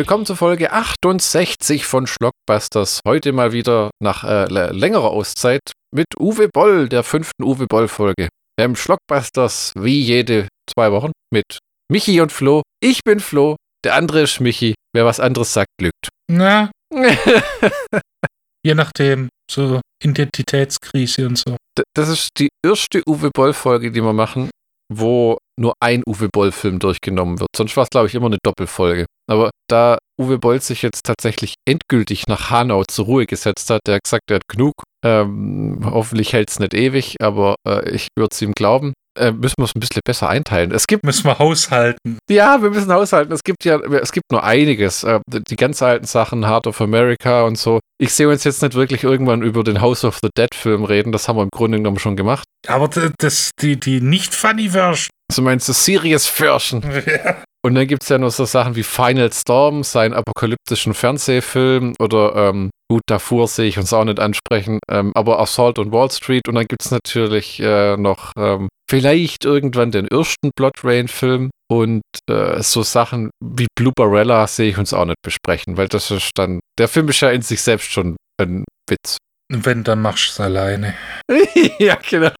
Willkommen zur Folge 68 von Schlockbusters. Heute mal wieder nach äh, längerer Auszeit mit Uwe Boll, der fünften Uwe Boll-Folge. Ähm, Schlockbusters wie jede zwei Wochen mit Michi und Flo. Ich bin Flo, der andere ist Michi. Wer was anderes sagt, lügt. Na, je nachdem, so Identitätskrise und so. D das ist die erste Uwe Boll-Folge, die wir machen, wo nur ein Uwe Boll-Film durchgenommen wird. Sonst war es, glaube ich, immer eine Doppelfolge. Aber da Uwe Boll sich jetzt tatsächlich endgültig nach Hanau zur Ruhe gesetzt hat, der hat gesagt, er hat genug. Ähm, hoffentlich hält es nicht ewig, aber äh, ich würde es ihm glauben. Äh, müssen wir es ein bisschen besser einteilen. Es gibt. Müssen wir haushalten. Ja, wir müssen haushalten. Es gibt ja, es gibt nur einiges. Äh, die ganz alten Sachen, Heart of America und so. Ich sehe uns jetzt nicht wirklich irgendwann über den House of the Dead Film reden. Das haben wir im Grunde genommen schon gemacht. Aber das, die, die nicht funny Also meinst du Serious Version? Ja. Und dann gibt es ja noch so Sachen wie Final Storm, seinen apokalyptischen Fernsehfilm oder ähm, gut, davor sehe ich uns auch nicht ansprechen, ähm, aber Assault on Wall Street und dann gibt es natürlich äh, noch ähm, vielleicht irgendwann den ersten Blood Rain Film und äh, so Sachen wie Blue Barella sehe ich uns auch nicht besprechen, weil das ist dann, der Film ist ja in sich selbst schon ein Witz. Wenn, dann machst du es alleine. ja, genau.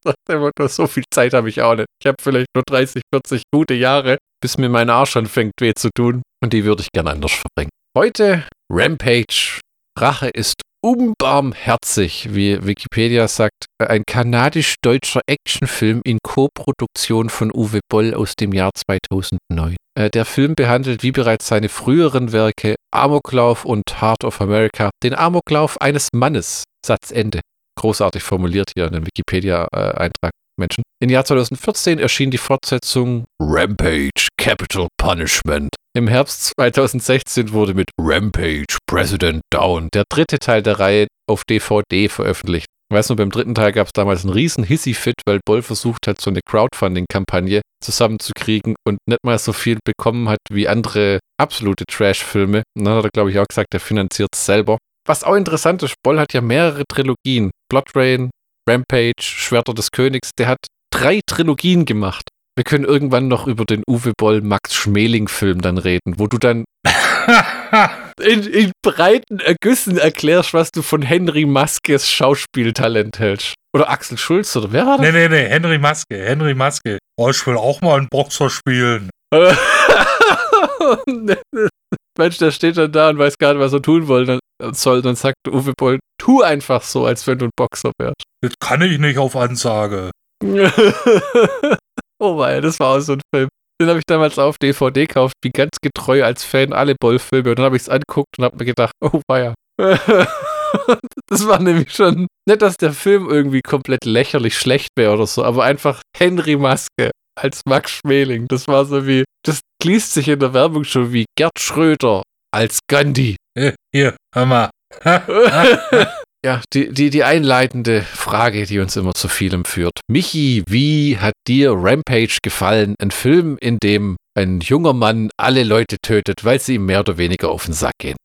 So viel Zeit habe ich auch nicht. Ich habe vielleicht nur 30, 40 gute Jahre, bis mir mein Arsch anfängt weh zu tun. Und die würde ich gerne anders verbringen. Heute Rampage. Rache ist unbarmherzig, wie Wikipedia sagt. Ein kanadisch-deutscher Actionfilm in Co-Produktion von Uwe Boll aus dem Jahr 2009. Äh, der Film behandelt wie bereits seine früheren Werke Amoklauf und Heart of America den Amoklauf eines Mannes, Satzende. Großartig formuliert hier in dem Wikipedia-Eintrag. Menschen. Im Jahr 2014 erschien die Fortsetzung Rampage Capital Punishment. Im Herbst 2016 wurde mit Rampage President Down der dritte Teil der Reihe auf DVD veröffentlicht. Ich weiß nur, beim dritten Teil gab es damals einen riesen Hissy-Fit, weil Boll versucht hat, so eine Crowdfunding-Kampagne zusammenzukriegen und nicht mal so viel bekommen hat wie andere absolute Trash-Filme. Und dann hat er, glaube ich, auch gesagt, er finanziert es selber. Was auch interessant ist, Boll hat ja mehrere Trilogien. Blood Rain, Rampage, Schwerter des Königs. Der hat drei Trilogien gemacht. Wir können irgendwann noch über den Uwe Boll Max Schmeling Film dann reden, wo du dann in, in, breiten Ergüssen erklärst, was du von Henry Maskes Schauspieltalent hältst. Oder Axel Schulz, oder wer war das? Nee, nee, nee, Henry Maske, Henry Maske. Oh, ich will auch mal einen Boxer spielen. Mensch, der steht dann da und weiß gar nicht, was er tun soll. Dann sagt Uwe Boll, tu einfach so, als wenn du ein Boxer wärst. Das kann ich nicht auf Ansage. oh mein, das war auch so ein Film. Den habe ich damals auf DVD gekauft, wie ganz getreu als Fan alle Boll-Filme. Und dann habe ich es angeguckt und habe mir gedacht, oh weia. das war nämlich schon, nicht, dass der Film irgendwie komplett lächerlich schlecht wäre oder so, aber einfach Henry Maske als Max Schmeling. Das war so wie, das liest sich in der Werbung schon wie Gerd Schröder als Gandhi. Hier, hör mal. ja, die, die, die einleitende Frage, die uns immer zu vielem führt. Michi, wie hat dir Rampage gefallen? Ein Film, in dem ein junger Mann alle Leute tötet, weil sie ihm mehr oder weniger auf den Sack gehen.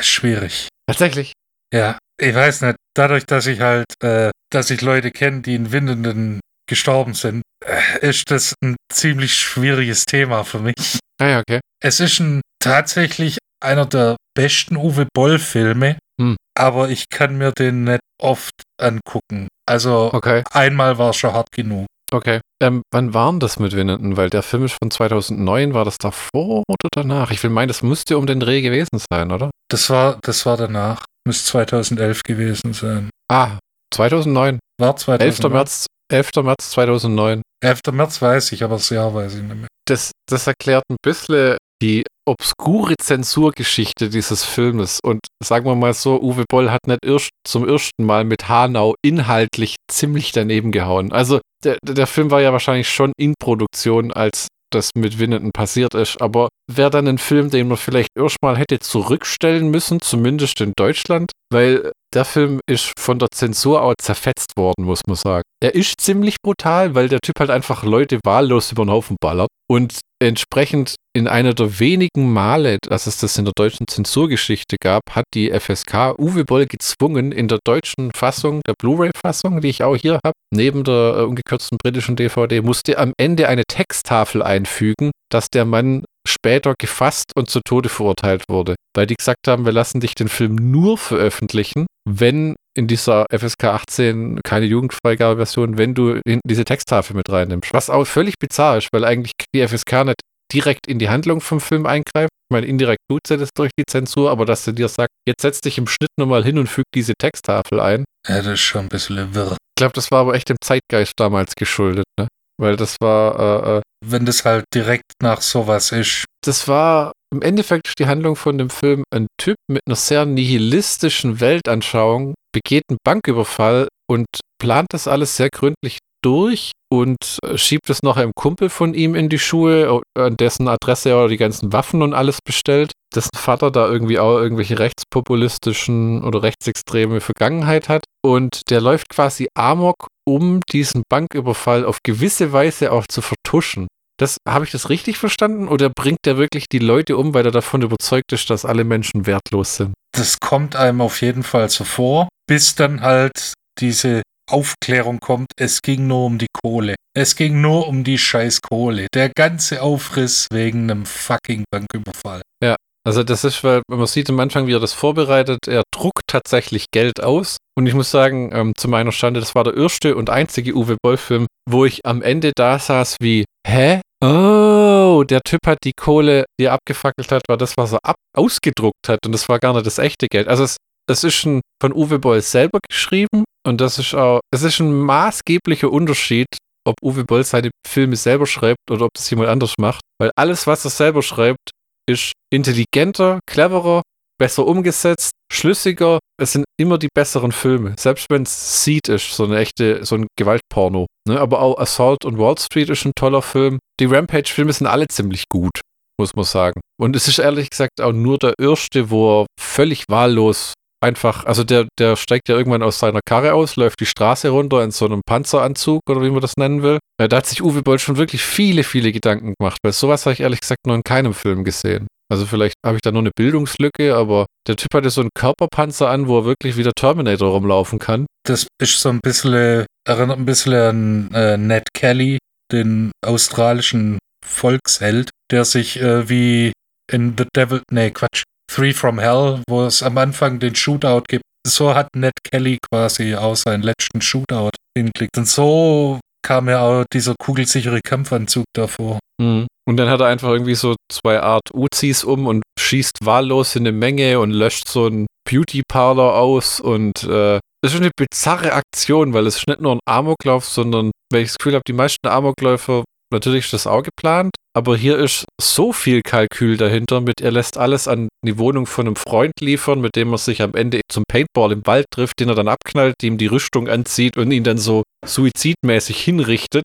Schwierig. Tatsächlich. Ja, ich weiß nicht. Dadurch, dass ich halt, äh, dass ich Leute kenne, die in Windenden gestorben sind, äh, ist das ein ziemlich schwieriges Thema für mich. Ah ja, okay. Es ist ein, tatsächlich einer der besten Uwe Boll-Filme, hm. aber ich kann mir den nicht oft angucken. Also okay. einmal war es schon hart genug. Okay. Ähm, wann waren das mit Winnenden? Weil der Film ist von 2009. War das davor oder danach? Ich will meinen, das müsste um den Dreh gewesen sein, oder? Das war, das war danach. Müsste 2011 gewesen sein. Ah, 2009. War 2009. 11. März 11. März 2009. 11. März weiß ich, aber das Jahr weiß ich nicht mehr. Das, das erklärt ein bisschen die obskure Zensurgeschichte dieses Filmes. Und sagen wir mal so, Uwe Boll hat nicht erst zum ersten Mal mit Hanau inhaltlich ziemlich daneben gehauen. Also der, der Film war ja wahrscheinlich schon in Produktion, als das mit Winnenden passiert ist. Aber wäre dann ein Film, den man vielleicht erstmal hätte zurückstellen müssen, zumindest in Deutschland, weil der Film ist von der Zensur auch zerfetzt worden, muss man sagen. Er ist ziemlich brutal, weil der Typ halt einfach Leute wahllos über den Haufen ballert. Und entsprechend in einer der wenigen Male, dass es das in der deutschen Zensurgeschichte gab, hat die FSK Uwe Boll gezwungen, in der deutschen Fassung, der Blu-ray-Fassung, die ich auch hier habe, neben der äh, ungekürzten britischen DVD, musste am Ende eine Texttafel einfügen, dass der Mann später gefasst und zu Tode verurteilt wurde. Weil die gesagt haben, wir lassen dich den Film nur veröffentlichen, wenn in dieser FSK 18 keine Jugendfreigabeversion, wenn du diese Texttafel mit reinnimmst. Was auch völlig bizarr ist, weil eigentlich die FSK nicht direkt in die Handlung vom Film eingreift. Ich meine, indirekt tut sie das durch die Zensur, aber dass sie dir sagt, jetzt setz dich im Schnitt nochmal hin und füg diese Texttafel ein. Ja, das ist schon ein bisschen wirr. Ich glaube, das war aber echt dem Zeitgeist damals geschuldet, ne? Weil das war. Äh, äh Wenn das halt direkt nach sowas ist. Das war im Endeffekt die Handlung von dem Film. Ein Typ mit einer sehr nihilistischen Weltanschauung begeht einen Banküberfall und plant das alles sehr gründlich durch und äh, schiebt es noch einem Kumpel von ihm in die Schuhe, an dessen Adresse er die ganzen Waffen und alles bestellt, dessen Vater da irgendwie auch irgendwelche rechtspopulistischen oder rechtsextreme Vergangenheit hat. Und der läuft quasi amok, um diesen Banküberfall auf gewisse Weise auch zu vertuschen. Das habe ich das richtig verstanden oder bringt der wirklich die Leute um, weil er davon überzeugt ist, dass alle Menschen wertlos sind? Das kommt einem auf jeden Fall so vor, bis dann halt diese Aufklärung kommt, es ging nur um die Kohle. Es ging nur um die scheiß Kohle. Der ganze Aufriss wegen einem fucking Banküberfall. Ja, also das ist, weil man sieht am Anfang, wie er das vorbereitet. Er druckt tatsächlich Geld aus. Und ich muss sagen, ähm, zu meiner Stande, das war der erste und einzige Uwe Boll-Film, wo ich am Ende da saß wie, hä? Oh, der Typ hat die Kohle, die er abgefackelt hat, war das, was er ab ausgedruckt hat. Und das war gar nicht das echte Geld. Also es, es ist schon von Uwe Boll selber geschrieben und das ist auch, es ist ein maßgeblicher Unterschied, ob Uwe Boll seine Filme selber schreibt oder ob das jemand anders macht. Weil alles, was er selber schreibt, ist intelligenter, cleverer, besser umgesetzt, schlüssiger. Es sind immer die besseren Filme. Selbst wenn es Seed ist, so eine echte, so ein Gewaltporno. Ne? Aber auch Assault und Wall Street ist ein toller Film. Die Rampage-Filme sind alle ziemlich gut, muss man sagen. Und es ist ehrlich gesagt auch nur der erste, wo er völlig wahllos einfach, also der, der steigt ja irgendwann aus seiner Karre aus, läuft die Straße runter in so einem Panzeranzug oder wie man das nennen will. Ja, da hat sich Uwe Boll schon wirklich viele, viele Gedanken gemacht, weil sowas habe ich ehrlich gesagt noch in keinem Film gesehen. Also vielleicht habe ich da nur eine Bildungslücke, aber der Typ hatte so einen Körperpanzer an, wo er wirklich wie der Terminator rumlaufen kann. Das ist so ein bisschen, erinnert ein bisschen an äh, Ned Kelly, den australischen Volksheld, der sich äh, wie in The Devil, nee, Quatsch, Three from Hell, wo es am Anfang den Shootout gibt. So hat Ned Kelly quasi auch seinen letzten Shootout hingeklickt. Und so kam ja auch dieser kugelsichere Kampfanzug davor. Mhm. Und dann hat er einfach irgendwie so zwei Art Uzis um und schießt wahllos in eine Menge und löscht so einen Beauty Parlor aus und äh, das ist eine bizarre Aktion, weil es ist nicht nur ein Amoklauf, sondern weil ich das Gefühl habe, die meisten Amokläufer Natürlich ist das auch geplant, aber hier ist so viel Kalkül dahinter mit, er lässt alles an die Wohnung von einem Freund liefern, mit dem er sich am Ende zum Paintball im Wald trifft, den er dann abknallt, ihm die Rüstung anzieht und ihn dann so suizidmäßig hinrichtet.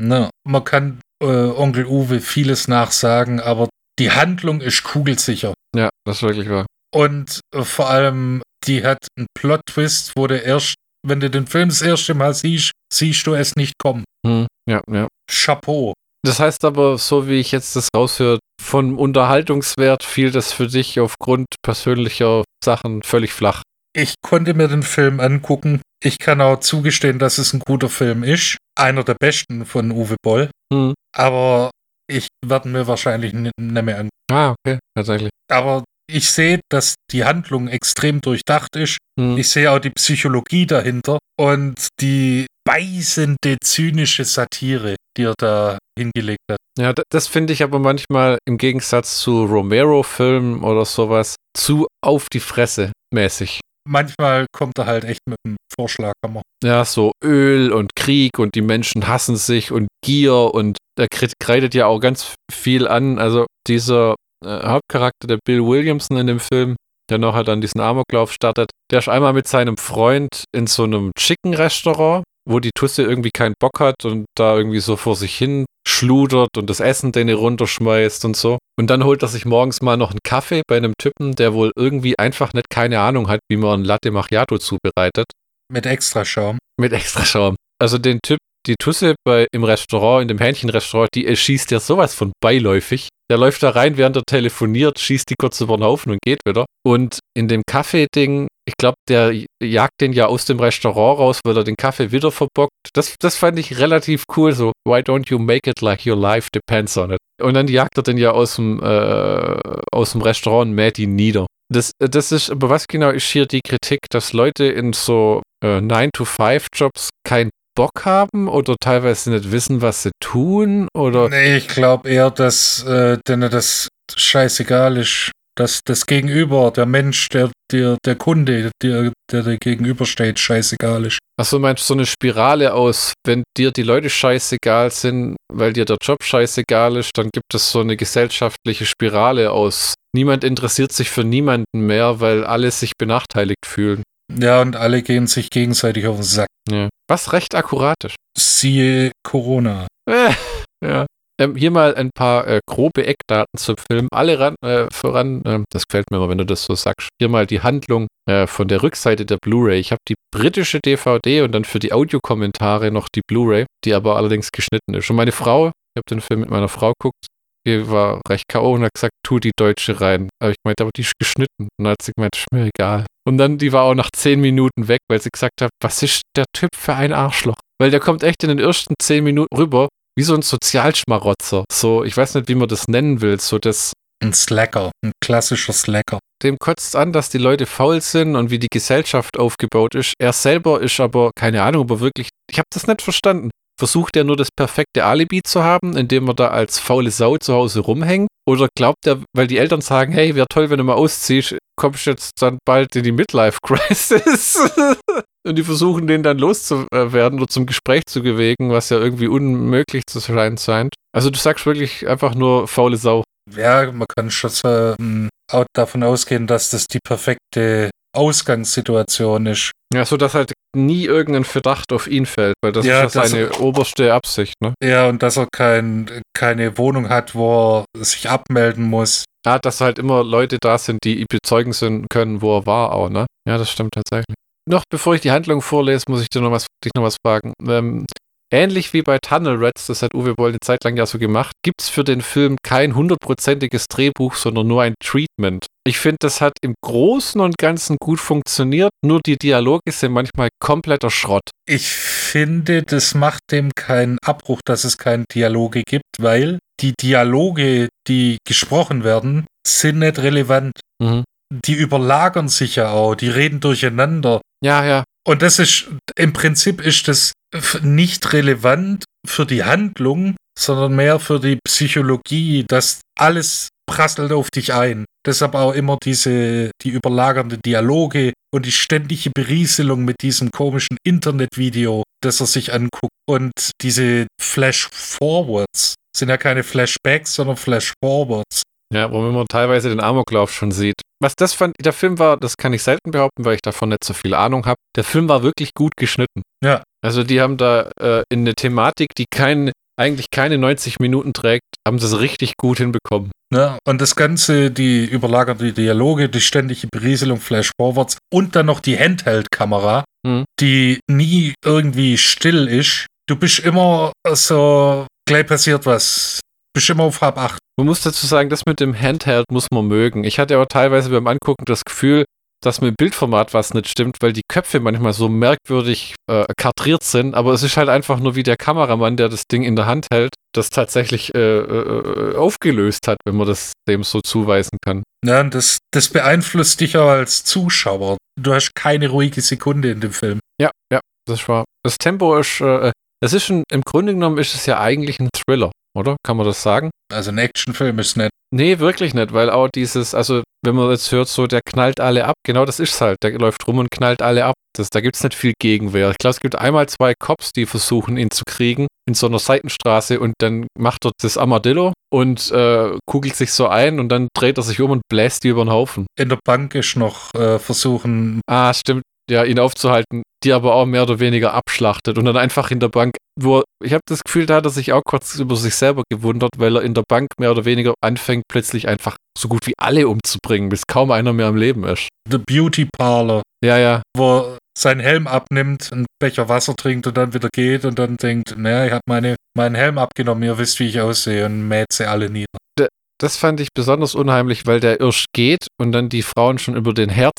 Na, man kann äh, Onkel Uwe vieles nachsagen, aber die Handlung ist kugelsicher. Ja, das ist wirklich wahr. Und äh, vor allem, die hat einen Plot-Twist, wo du erst, wenn du den Film das erste Mal siehst, siehst du es nicht kommen. Hm, ja, ja. Chapeau. Das heißt aber, so wie ich jetzt das raushöre, von Unterhaltungswert fiel das für dich aufgrund persönlicher Sachen völlig flach. Ich konnte mir den Film angucken. Ich kann auch zugestehen, dass es ein guter Film ist. Einer der besten von Uwe Boll. Hm. Aber ich werde mir wahrscheinlich nicht mehr angucken. Ah, okay, tatsächlich. Aber ich sehe, dass die Handlung extrem durchdacht ist. Hm. Ich sehe auch die Psychologie dahinter und die beißende, zynische Satire, die er da hingelegt hat. Ja, das finde ich aber manchmal im Gegensatz zu Romero-Filmen oder sowas zu auf die Fresse mäßig. Manchmal kommt er halt echt mit einem Vorschlaghammer. Ja, so Öl und Krieg und die Menschen hassen sich und Gier und er kreidet ja auch ganz viel an. Also dieser äh, Hauptcharakter, der Bill Williamson in dem Film, der noch halt an diesen Amoklauf startet, der ist einmal mit seinem Freund in so einem Chicken-Restaurant wo die Tusse irgendwie keinen Bock hat und da irgendwie so vor sich hin schludert und das Essen den runterschmeißt und so. Und dann holt er sich morgens mal noch einen Kaffee bei einem Typen, der wohl irgendwie einfach nicht keine Ahnung hat, wie man ein Latte Macchiato zubereitet. Mit extra Schaum. Mit extra Schaum. Also den Typ, die Tusse bei, im Restaurant, in dem Hähnchenrestaurant, die schießt ja sowas von beiläufig. Der läuft da rein, während er telefoniert, schießt die kurz über den Haufen und geht wieder. Und in dem Kaffee-Ding ich glaube, der jagt den ja aus dem Restaurant raus, weil er den Kaffee wieder verbockt. Das, das fand ich relativ cool. So, why don't you make it like your life depends on it? Und dann jagt er den ja aus dem, äh, aus dem Restaurant und mäht ihn nieder. Das, das ist, aber was genau ist hier die Kritik, dass Leute in so äh, 9-to-5-Jobs keinen Bock haben oder teilweise nicht wissen, was sie tun? Oder? Nee, ich glaube eher, dass äh, denen das scheißegal ist. Dass das Gegenüber, der Mensch, der, der, der Kunde, der, der dir gegenübersteht, scheißegal ist. Achso, meinst du so eine Spirale aus, wenn dir die Leute scheißegal sind, weil dir der Job scheißegal ist, dann gibt es so eine gesellschaftliche Spirale aus. Niemand interessiert sich für niemanden mehr, weil alle sich benachteiligt fühlen. Ja, und alle gehen sich gegenseitig auf den Sack. Ja. Was recht akkurat ist. Siehe Corona. Äh, ja. Ähm, hier mal ein paar äh, grobe Eckdaten zum Film. Alle ran, äh, voran, äh, das gefällt mir immer, wenn du das so sagst. Hier mal die Handlung äh, von der Rückseite der Blu-ray. Ich habe die britische DVD und dann für die Audiokommentare noch die Blu-ray, die aber allerdings geschnitten ist. Und meine Frau, ich habe den Film mit meiner Frau geguckt, die war recht K.O. und hat gesagt, tu die deutsche rein. Aber ich meinte, aber die ist geschnitten. Und dann hat sie gemeint, ist mir egal. Und dann, die war auch nach zehn Minuten weg, weil sie gesagt hat, was ist der Typ für ein Arschloch? Weil der kommt echt in den ersten zehn Minuten rüber, wie so ein Sozialschmarotzer. So, ich weiß nicht, wie man das nennen will. So das. Ein Slacker, ein klassischer Slacker. Dem kotzt an, dass die Leute faul sind und wie die Gesellschaft aufgebaut ist. Er selber ist aber, keine Ahnung, aber wirklich, ich habe das nicht verstanden. Versucht er nur das perfekte Alibi zu haben, indem er da als faule Sau zu Hause rumhängt? Oder glaubt er, weil die Eltern sagen, hey, wäre toll, wenn du mal ausziehst, kommst du jetzt dann bald in die Midlife-Crisis? und die versuchen, den dann loszuwerden oder zum Gespräch zu bewegen, was ja irgendwie unmöglich zu sein scheint. Also du sagst wirklich einfach nur faule Sau. Ja, man kann schon so, auch davon ausgehen, dass das die perfekte Ausgangssituation ist. Ja, so dass halt nie irgendein Verdacht auf ihn fällt, weil das Ja, ist ja seine oberste Absicht, ne? Ja, und dass er kein, keine Wohnung hat, wo er sich abmelden muss. Ja, dass halt immer Leute da sind, die bezeugen sind können, wo er war auch, ne? Ja, das stimmt tatsächlich. Noch bevor ich die Handlung vorlese, muss ich dir noch was, dich noch was fragen. Ähm, ähnlich wie bei Tunnel Rats, das hat Uwe Boll eine Zeit lang ja so gemacht, gibt es für den Film kein hundertprozentiges Drehbuch, sondern nur ein Treatment. Ich finde, das hat im Großen und Ganzen gut funktioniert, nur die Dialoge sind manchmal kompletter Schrott. Ich finde, das macht dem keinen Abbruch, dass es keine Dialoge gibt, weil die Dialoge, die gesprochen werden, sind nicht relevant. Mhm. Die überlagern sich ja auch, die reden durcheinander. Ja, ja. Und das ist, im Prinzip ist das nicht relevant für die Handlung, sondern mehr für die Psychologie, dass alles prasselt auf dich ein. Deshalb auch immer diese, die überlagernden Dialoge und die ständige Berieselung mit diesem komischen Internetvideo, das er sich anguckt. Und diese Flash-Forwards sind ja keine Flashbacks, sondern Flash-Forwards. Ja, wo man teilweise den Amoklauf schon sieht. Was das fand, der Film war, das kann ich selten behaupten, weil ich davon nicht so viel Ahnung habe. Der Film war wirklich gut geschnitten. Ja. Also die haben da äh, in eine Thematik, die kein, eigentlich keine 90 Minuten trägt, haben sie es richtig gut hinbekommen. Ne? Und das Ganze, die überlagerte Dialoge, die ständige Berieselung, Flash-Forwards und dann noch die Handheld-Kamera, Hm. die nie irgendwie still ist. Du bist immer so, gleich passiert was. Bist immer auf halb acht. Man muss dazu sagen, das mit dem Handheld muss man mögen. Ich hatte aber teilweise beim Angucken das Gefühl, dass mit dem Bildformat was nicht stimmt, weil die Köpfe manchmal so merkwürdig äh, kadriert sind, aber es ist halt einfach nur wie der Kameramann, der das Ding in der Hand hält, das tatsächlich äh, äh, aufgelöst hat, wenn man das dem so zuweisen kann. Ja, das, das beeinflusst dich auch als Zuschauer. Du hast keine ruhige Sekunde in dem Film. Ja, ja, das war. Das Tempo ist, äh, es ist schon, im Grunde genommen ist es ja eigentlich ein Thriller, oder? Kann man das sagen? Also ein Actionfilm ist nicht. Nee, wirklich nicht, weil auch dieses, also wenn man jetzt hört, so der knallt alle ab, genau das ist halt. Der läuft rum und knallt alle ab. Das, da gibt es nicht viel Gegenwehr. Ich glaube, es gibt einmal zwei Cops, die versuchen, ihn zu kriegen in so einer Seitenstraße und dann macht er das Armadillo und äh, kugelt sich so ein und dann dreht er sich um und bläst die über den Haufen. In der Bank ist noch äh, versuchen, Ah, stimmt. Ja, ihn aufzuhalten, die aber auch mehr oder weniger abschlachtet und dann einfach in der Bank, wo er- ich habe das Gefühl, da hat er sich auch kurz über sich selber gewundert, weil er in der Bank mehr oder weniger anfängt, plötzlich einfach so gut wie alle umzubringen, bis kaum einer mehr am Leben ist. The Beauty Parlor, Ja, ja. wo er seinen Helm abnimmt, einen Becher Wasser trinkt und dann wieder geht und dann denkt, naja, ich habe meine, meinen Helm abgenommen, ihr wisst, wie ich aussehe und mäht sie alle nieder. Das fand ich besonders unheimlich, weil der Irsch geht und dann die Frauen schon über den Herd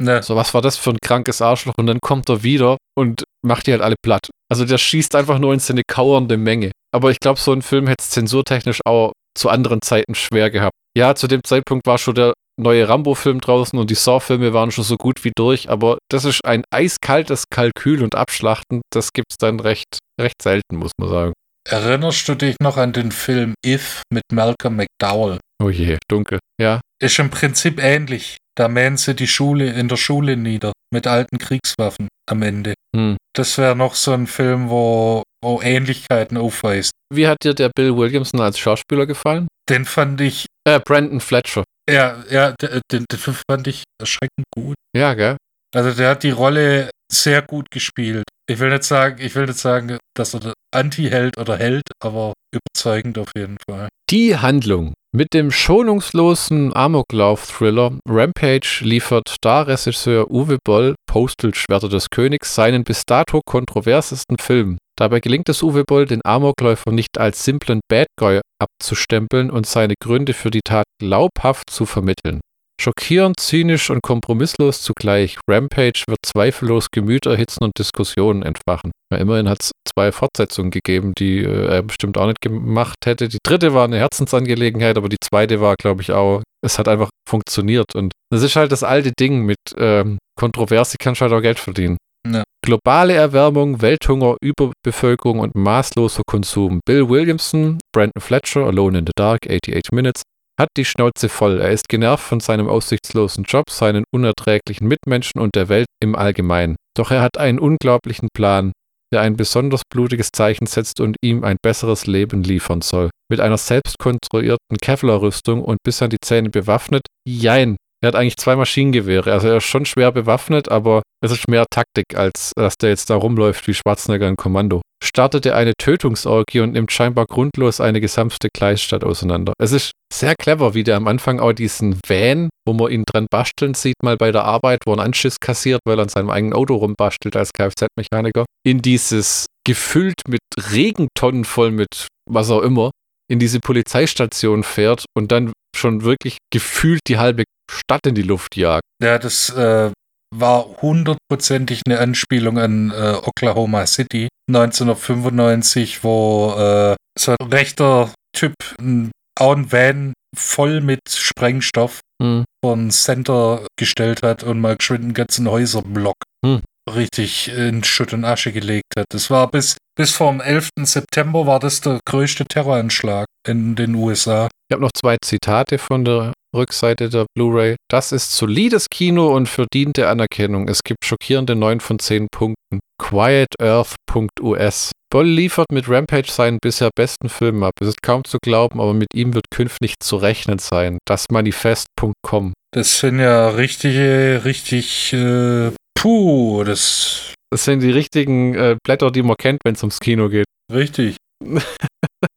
ziehen Ne. So, was war das für ein krankes Arschloch? Und dann kommt er wieder und macht die halt alle platt. Also der schießt einfach nur in seine kauernde Menge. Aber ich glaube, so ein Film hätte es zensurtechnisch auch zu anderen Zeiten schwer gehabt. Ja, zu dem Zeitpunkt war schon der neue Rambo-Film draußen und die Saw-Filme waren schon so gut wie durch, aber das ist ein eiskaltes Kalkül und Abschlachten, das gibt es dann recht, recht selten, muss man sagen. Erinnerst du dich noch an den Film If mit Malcolm McDowell? Oh je, dunkel. Ja. Ist im Prinzip ähnlich. Da mähen sie die Schule in der Schule nieder mit alten Kriegswaffen am Ende. Hm. Das wäre noch so ein Film, wo, wo Ähnlichkeiten aufweist. Wie hat dir der Bill Williamson als Schauspieler gefallen? Den fand ich, Äh, Brandon Fletcher. ja, ja, den, den, den fand ich erschreckend gut. Ja, gell? Also der hat die Rolle sehr gut gespielt. Ich will nicht sagen, ich will nicht sagen, dass er Anti-Held oder Held, aber überzeugend auf jeden Fall. Die Handlung. Mit dem schonungslosen Amoklauf-Thriller Rampage liefert Starregisseur Uwe Boll, Postal Schwerter des Königs, seinen bis dato kontroversesten Film. Dabei gelingt es Uwe Boll, den Amokläufer nicht als simplen Bad Guy abzustempeln und seine Gründe für die Tat glaubhaft zu vermitteln. Schockierend, zynisch und kompromisslos zugleich, Rampage wird zweifellos Gemüter erhitzen und Diskussionen entfachen. Ja, immerhin hat es zwei Fortsetzungen gegeben, die äh, er bestimmt auch nicht gemacht hätte. Die dritte war eine Herzensangelegenheit, aber die zweite war, glaube ich, auch, es hat einfach funktioniert. Und das ist halt das alte Ding mit ähm, Kontroverse, kannst halt auch Geld verdienen. Ja. Globale Erwärmung, Welthunger, Überbevölkerung und maßloser Konsum. Bill Williamson, Brandon Fletcher, Alone in the Dark, 88 Minutes, hat die Schnauze voll. Er ist genervt von seinem aussichtslosen Job, seinen unerträglichen Mitmenschen und der Welt im Allgemeinen. Doch er hat einen unglaublichen Plan, der ein besonders blutiges Zeichen setzt und ihm ein besseres Leben liefern soll. Mit einer selbstkonstruierten Kevlar-Rüstung und bis an die Zähne bewaffnet, jein. Er hat eigentlich zwei Maschinengewehre. Also er ist schon schwer bewaffnet, aber es ist mehr Taktik, als dass der jetzt da rumläuft wie Schwarzenegger in Kommando. Startet er eine Tötungsorgie und nimmt scheinbar grundlos eine gesamte Gleisstadt auseinander. Es ist sehr clever, wie der am Anfang auch diesen Van, wo man ihn dran basteln sieht, mal bei der Arbeit, wo er einen Anschiss kassiert, weil er an seinem eigenen Auto rumbastelt als Kfz-Mechaniker, in dieses gefüllt mit Regentonnen voll mit was auch immer, in diese Polizeistation fährt und dann schon wirklich gefühlt die halbe Stadt in die Luft jagt. Ja, das äh, war hundertprozentig eine Anspielung an äh, Oklahoma City 1995, wo äh, so ein rechter Typ ein, auch ein Van voll mit Sprengstoff Hm. von Center gestellt hat und mal geschwind einen ganzen Häuserblock Hm. richtig in Schutt und Asche gelegt hat. Das war bis, bis vom 11. September war das der größte Terroranschlag in den USA. Ich habe noch zwei Zitate von der Rückseite der Blu-ray. Das ist solides Kino und verdiente Anerkennung. Es gibt schockierende 9 von 10 Punkten. QuietEarth.us Boll liefert mit Rampage seinen bisher besten Film ab. Es ist kaum zu glauben, aber mit ihm wird künftig zu rechnen sein. Das Manifest.com. Das sind ja richtige, richtig, äh, puh, das Das sind die richtigen äh, Blätter, die man kennt, wenn es ums Kino geht. richtig.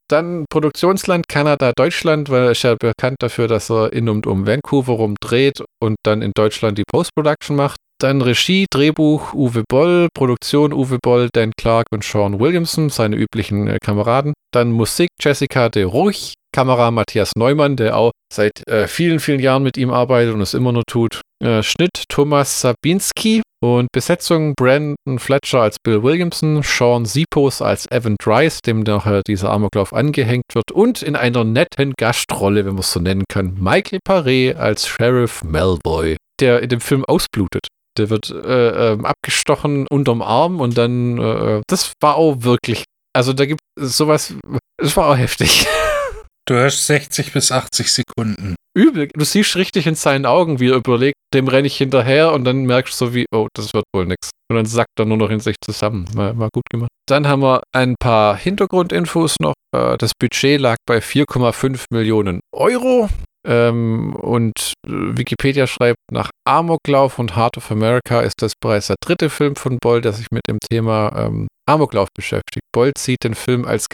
Dann Produktionsland Kanada, Deutschland, weil er ist ja bekannt dafür, dass er in und um Vancouver rum dreht und dann in Deutschland die Post-Production macht. Dann Regie, Drehbuch Uwe Boll, Produktion Uwe Boll, Dan Clark und Sean Williamson, seine üblichen äh, Kameraden. Dann Musik Jessica de Ruch, Kamera Matthias Neumann, der auch seit äh, vielen, vielen Jahren mit ihm arbeitet und es immer nur tut. Äh, Schnitt Thomas Sabinski und Besetzung Brandon Fletcher als Bill Williamson, Sean Sipos als Evan Dries, dem nachher dieser Amoklauf angehängt wird und in einer netten Gastrolle, wenn man es so nennen kann, Michael Paré als Sheriff Melboy, der in dem Film ausblutet. Der wird äh, ähm, abgestochen unterm Arm und dann, äh, das war auch wirklich, also da gibt es sowas, das war auch heftig. Du hast 60 bis 80 Sekunden. Übel. Du siehst richtig in seinen Augen, wie er überlegt, dem renne ich hinterher und dann merkst du so wie, oh, das wird wohl nix. Und dann sackt er nur noch in sich zusammen. War, war gut gemacht. Dann haben wir ein paar Hintergrundinfos noch. Äh, Das Budget lag bei 4,5 Millionen Euro. Ähm, und äh, Wikipedia schreibt, nach Amoklauf und Heart of America ist das bereits der dritte Film von Boll, der sich mit dem Thema ähm, Amoklauf beschäftigt. Boll sieht den Film als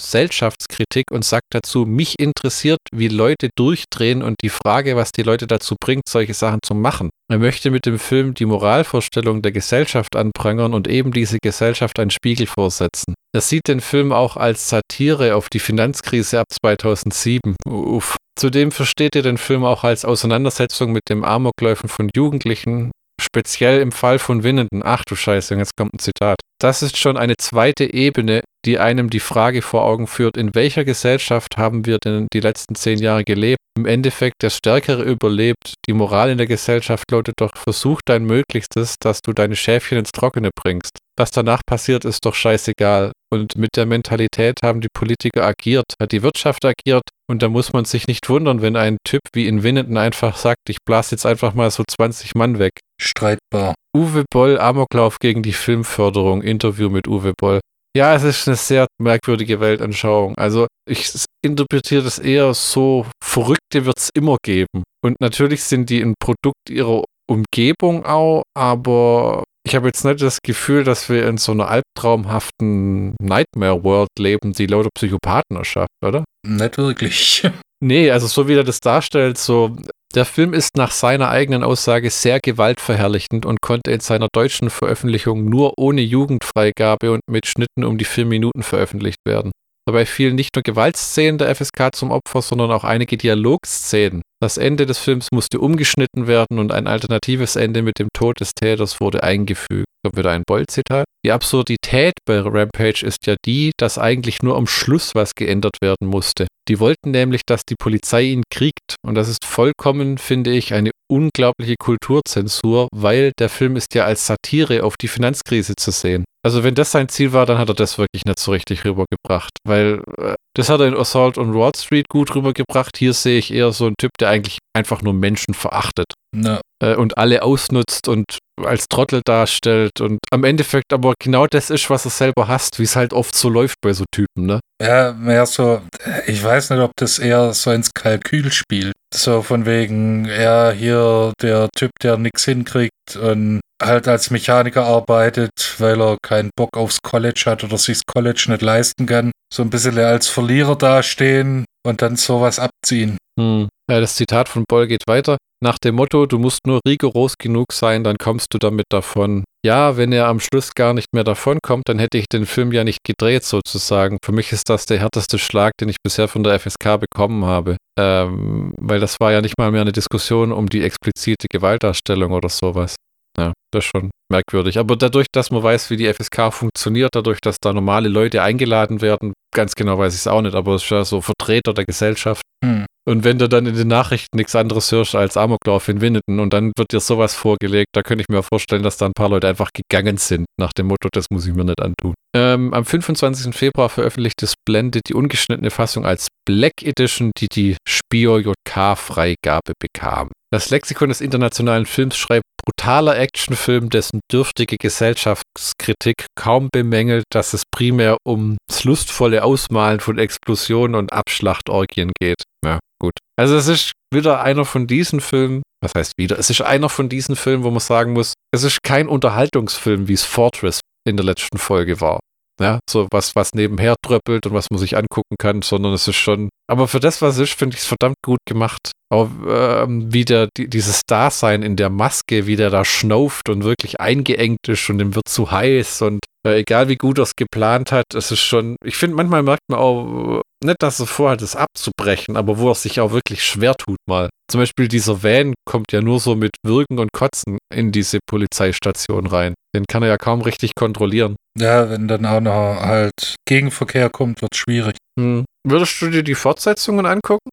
Gesellschaftskritik und sagt dazu, mich interessiert, wie Leute durchdrehen und die Frage, was die Leute dazu bringt, solche Sachen zu machen. Er möchte mit dem Film die Moralvorstellung der Gesellschaft anprangern und eben diese Gesellschaft einen Spiegel vorsetzen. Er sieht den Film auch als Satire auf die Finanzkrise ab 2007. Uff. Zudem versteht er den Film auch als Auseinandersetzung mit dem Amokläufen von Jugendlichen speziell im Fall von Winnenden, ach du Scheiße, jetzt kommt ein Zitat. Das ist schon eine zweite Ebene, die einem die Frage vor Augen führt, in welcher Gesellschaft haben wir denn die letzten zehn Jahre gelebt? Im Endeffekt, der Stärkere überlebt. Die Moral in der Gesellschaft lautet doch, versuch dein Möglichstes, dass du deine Schäfchen ins Trockene bringst. Was danach passiert, ist doch scheißegal. Und mit der Mentalität haben die Politiker agiert, hat die Wirtschaft agiert. Und da muss man sich nicht wundern, wenn ein Typ wie in Winnenden einfach sagt, ich blase jetzt einfach mal so 20 Mann weg. Streitbar. Uwe Boll, Amoklauf gegen die Filmförderung, Interview mit Uwe Boll. Ja, es ist eine sehr merkwürdige Weltanschauung. Also ich interpretiere das eher so, Verrückte wird es immer geben. Und natürlich sind die ein Produkt ihrer Umgebung auch, aber ich habe jetzt nicht das Gefühl, dass wir in so einer albtraumhaften Nightmare World leben, die lauter Psychopathen erschafft, oder? Nicht wirklich. Nee, also so wie er das darstellt, so der Film ist nach seiner eigenen Aussage sehr gewaltverherrlichend und konnte in seiner deutschen Veröffentlichung nur ohne Jugendfreigabe und mit Schnitten um die vier Minuten veröffentlicht werden. Dabei fielen nicht nur Gewaltszenen der FSK zum Opfer, sondern auch einige Dialogszenen. Das Ende des Films musste umgeschnitten werden und ein alternatives Ende mit dem Tod des Täters wurde eingefügt. Kommt wieder ein Boll-Zitat. Die Absurdität bei Rampage ist ja die, dass eigentlich nur am Schluss was geändert werden musste. Die wollten nämlich, dass die Polizei ihn kriegt. Und das ist vollkommen, finde ich, eine unglaubliche Kulturzensur, weil der Film ist ja als Satire auf die Finanzkrise zu sehen. Also wenn das sein Ziel war, dann hat er das wirklich nicht so richtig rübergebracht, weil äh, das hat er in Assault on Wall Street gut rübergebracht. Hier sehe ich eher so einen Typ, der eigentlich einfach nur Menschen verachtet Na, äh, und alle ausnutzt und als Trottel darstellt und am Endeffekt aber genau das ist, was er selber hasst, wie es halt oft so läuft bei so Typen, ne? ja, mehr so, ich weiß nicht, ob das eher so ins Kalkül spielt. So von wegen, ja, hier der Typ, der nichts hinkriegt und halt als Mechaniker arbeitet, weil er keinen Bock aufs College hat oder sich das College nicht leisten kann. So ein bisschen als Verlierer dastehen und dann sowas abziehen. Hm. Ja, das Zitat von Boll geht weiter. Nach dem Motto, du musst nur rigoros genug sein, dann kommst du damit davon. Ja, wenn er am Schluss gar nicht mehr davon kommt, dann hätte ich den Film ja nicht gedreht sozusagen. Für mich ist das der härteste Schlag, den ich bisher von der FSK bekommen habe. Ähm, weil das war ja nicht mal mehr eine Diskussion um die explizite Gewaltdarstellung oder sowas. Ja, das ist schon merkwürdig. Aber dadurch, dass man weiß, wie die FSK funktioniert, dadurch, dass da normale Leute eingeladen werden, ganz genau weiß ich es auch nicht, aber es ist ja so Vertreter der Gesellschaft. Hm. Und wenn du dann in den Nachrichten nichts anderes hörst als Amoklauf in Winnenden und dann wird dir sowas vorgelegt, da könnte ich mir vorstellen, dass da ein paar Leute einfach gegangen sind, nach dem Motto, das muss ich mir nicht antun. Ähm, am 25. Februar veröffentlichte Splendid die ungeschnittene Fassung als Black Edition, die die Spior JK-Freigabe bekam. Das Lexikon des internationalen Films schreibt brutaler Actionfilm, dessen dürftige Gesellschaftskritik kaum bemängelt, dass es primär um das lustvolle Ausmalen von Explosionen und Abschlachtorgien geht. Ja, gut. Also es ist wieder einer von diesen Filmen, was heißt wieder? Es ist einer von diesen Filmen, wo man sagen muss, es ist kein Unterhaltungsfilm, wie es Fortress in der letzten Folge war. Ja, so was, was nebenher tröppelt und was man sich angucken kann, sondern es ist schon. Aber für das, was es ist, finde ich es verdammt gut gemacht. Auch ähm, wie der, die, dieses Dasein in der Maske, wie der da schnauft und wirklich eingeengt ist und dem wird zu heiß und äh, egal wie gut er es geplant hat, es ist schon. Ich finde, manchmal merkt man auch, äh, nicht, dass er vorhat, es abzubrechen, aber wo er sich auch wirklich schwer tut mal. Zum Beispiel dieser Van kommt ja nur so mit Würgen und Kotzen in diese Polizeistation rein. Den kann er ja kaum richtig kontrollieren. Ja, wenn dann auch noch halt Gegenverkehr kommt, wird schwierig. Hm. Würdest du dir die Fortsetzungen angucken?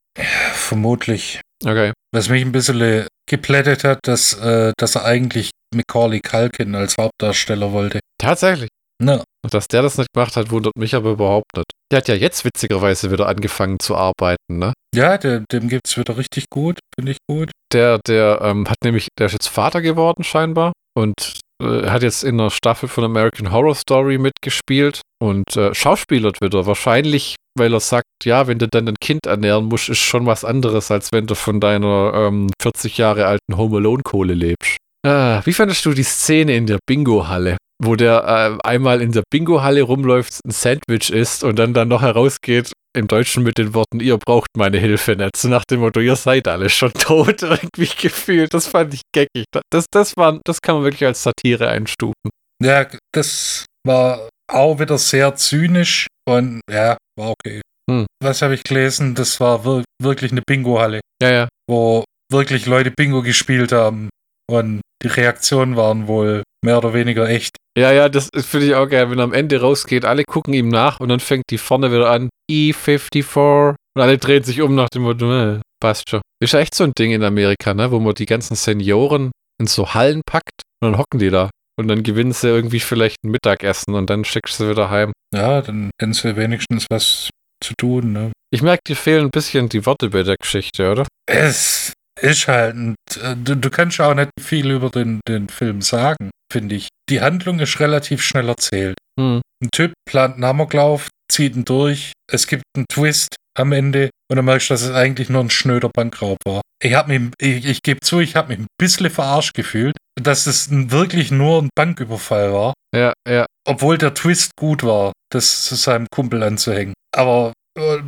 Vermutlich. Okay. Was mich ein bisschen geplättet hat, dass, äh, dass er eigentlich Macaulay Culkin als Hauptdarsteller wollte. Tatsächlich. Na, Und dass der das nicht gemacht hat, wundert mich aber überhaupt nicht. Der hat ja jetzt witzigerweise wieder angefangen zu arbeiten, ne? ja, dem, dem gibt's wieder richtig gut, finde ich gut. Der, der ähm, hat nämlich, der ist jetzt Vater geworden scheinbar und äh, hat jetzt in einer Staffel von American Horror Story mitgespielt und äh, schauspielert wieder. Wahrscheinlich, weil er sagt, ja, wenn du dann ein Kind ernähren musst, ist schon was anderes, als wenn du von deiner ähm, 40 Jahre alten Home Alone Kohle lebst. Ah, wie fandest du die Szene in der Bingo-Halle? Wo der äh, einmal in der Bingo-Halle rumläuft, ein Sandwich isst und dann dann noch herausgeht, im Deutschen mit den Worten, ihr braucht meine Hilfe nicht. So nach dem Motto, ihr seid alle schon tot, irgendwie gefühlt. Das fand ich geckig. Das, das, war, das kann man wirklich als Satire einstufen. Ja, das war auch wieder sehr zynisch und ja, war okay. Hm. Was habe ich gelesen? Das war wir wirklich eine Bingo-Halle, Ja, ja. wo wirklich Leute Bingo gespielt haben. Und die Reaktionen waren wohl mehr oder weniger echt. Ja, ja, das finde ich auch geil, wenn er am Ende rausgeht, alle gucken ihm nach und dann fängt die vorne wieder an, E54 und alle drehen sich um nach dem Motto, äh, passt schon. Ist ja echt so ein Ding in Amerika, ne, wo man die ganzen Senioren in so Hallen packt und dann hocken die da. Und dann gewinnen sie irgendwie vielleicht ein Mittagessen und dann schickst du sie wieder heim. Ja, dann hätten sie wenigstens was zu tun, ne? Ich merke, dir fehlen ein bisschen die Worte bei der Geschichte, oder? Es ist halt, ein, du, du kannst auch nicht viel über den, den Film sagen, finde ich. Die Handlung ist relativ schnell erzählt. Hm. Ein Typ plant einen Amoklauf, zieht ihn durch, es gibt einen Twist am Ende und dann merkst du, dass es eigentlich nur ein schnöder Bankraub war. Ich habe mich, ich, ich gebe zu, ich habe mich ein bisschen verarscht gefühlt, dass es wirklich nur ein Banküberfall war. Ja, ja. Obwohl der Twist gut war, das zu seinem Kumpel anzuhängen. Aber,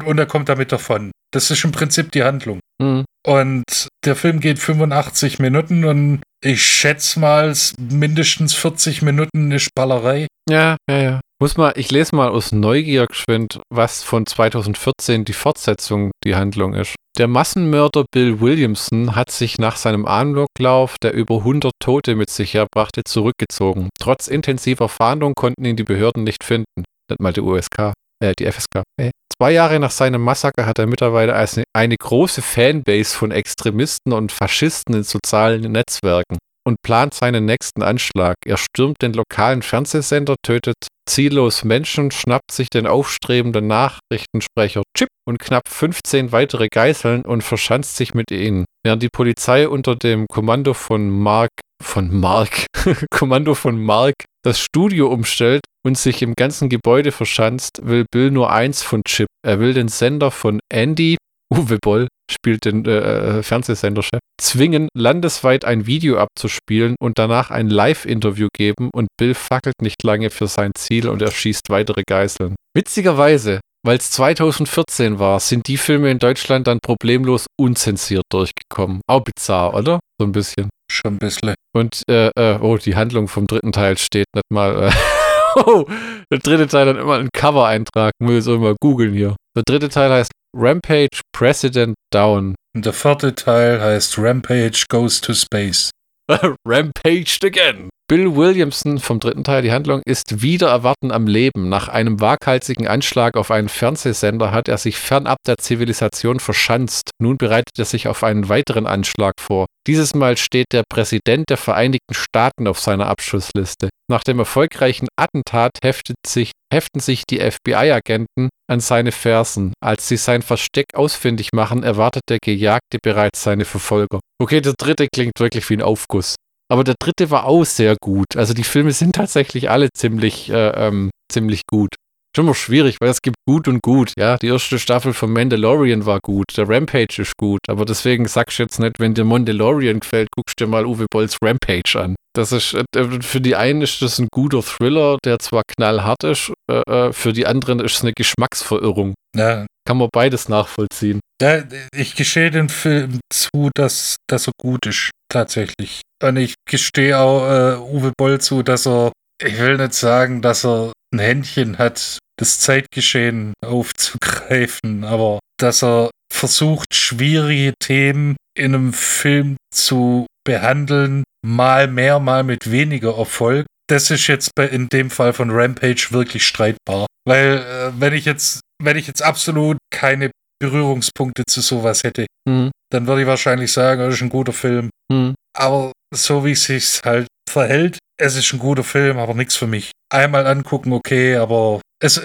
und er kommt damit davon. Das ist im Prinzip die Handlung. Hm. Und der Film geht 85 Minuten und ich schätze mal, mindestens 40 Minuten ist Ballerei. Ja, ja, ja. Muss mal, ich lese mal aus Neugier geschwind, was von 2014 die Fortsetzung die Handlung ist. Der Massenmörder Bill Williamson hat sich nach seinem Amoklauf, der über 100 Tote mit sich herbrachte, zurückgezogen. Trotz intensiver Fahndung konnten ihn die Behörden nicht finden. Nicht mal die USK, äh, die FSK. Äh. Zwei Jahre nach seinem Massaker hat er mittlerweile eine, eine große Fanbase von Extremisten und Faschisten in sozialen Netzwerken und plant seinen nächsten Anschlag. Er stürmt den lokalen Fernsehsender, tötet ziellos Menschen, schnappt sich den aufstrebenden Nachrichtensprecher Chip und knapp 15 weitere Geiseln und verschanzt sich mit ihnen. Während die Polizei unter dem Kommando von Mark von Mark Kommando von Mark das Studio umstellt und sich im ganzen Gebäude verschanzt, will Bill nur eins von Chip. Er will den Sender von Andy Uwe Boll spielt den äh, Fernsehsenderchef, zwingen, landesweit ein Video abzuspielen und danach ein Live-Interview geben und Bill fackelt nicht lange für sein Ziel und erschießt weitere Geiseln. Witzigerweise, weil es 2014 war, sind die Filme in Deutschland dann problemlos unzensiert durchgekommen. Auch bizarr, oder? So ein bisschen. Schon ein bisschen. Und, äh, äh, oh, die Handlung vom dritten Teil steht nicht mal. Äh, oh, der dritte Teil hat immer einen Cover-Eintrag. Muss mal googeln hier. Der dritte Teil heißt Rampage President Down. Und der vierte Teil heißt Rampage Goes to Space. Rampaged again. Bill Williamson vom dritten Teil, die Handlung, ist wieder erwarten am Leben. Nach einem waghalsigen Anschlag auf einen Fernsehsender hat er sich fernab der Zivilisation verschanzt. Nun bereitet er sich auf einen weiteren Anschlag vor. Dieses Mal steht der Präsident der Vereinigten Staaten auf seiner Abschussliste. Nach dem erfolgreichen Attentat heftet sich, heften sich die FBI-Agenten an seine Fersen. Als sie sein Versteck ausfindig machen, erwartet der Gejagte bereits seine Verfolger. Okay, der dritte klingt wirklich wie ein Aufguss. Aber der dritte war auch sehr gut. Also die Filme sind tatsächlich alle ziemlich, äh, ähm, ziemlich gut. Schon mal schwierig, weil es gibt gut und gut. Ja, die erste Staffel von Mandalorian war gut, der Rampage ist gut. Aber deswegen sagst du jetzt nicht, wenn dir Mandalorian gefällt, guckst dir mal Uwe Bolls Rampage an. Das ist, äh, für die einen ist das ein guter Thriller, der zwar knallhart ist, äh, äh für die anderen ist es eine Geschmacksverirrung. Ja. Kann man beides nachvollziehen. Ja, ich gestehe den Film zu, dass, dass er gut ist, tatsächlich. Und ich gestehe auch äh, Uwe Boll zu, dass er, ich will nicht sagen, dass er ein Händchen hat, das Zeitgeschehen aufzugreifen, aber dass er versucht, schwierige Themen in einem Film zu behandeln, mal mehr, mal mit weniger Erfolg. Das ist jetzt bei, in dem Fall von Rampage wirklich streitbar. Weil, äh, wenn ich jetzt, wenn ich jetzt absolut keine Berührungspunkte zu sowas hätte, mhm. dann würde ich wahrscheinlich sagen, das ist ein guter Film. Mhm. Aber so wie es sich halt verhält, es ist ein guter Film, aber nichts für mich. Einmal angucken, okay, aber es,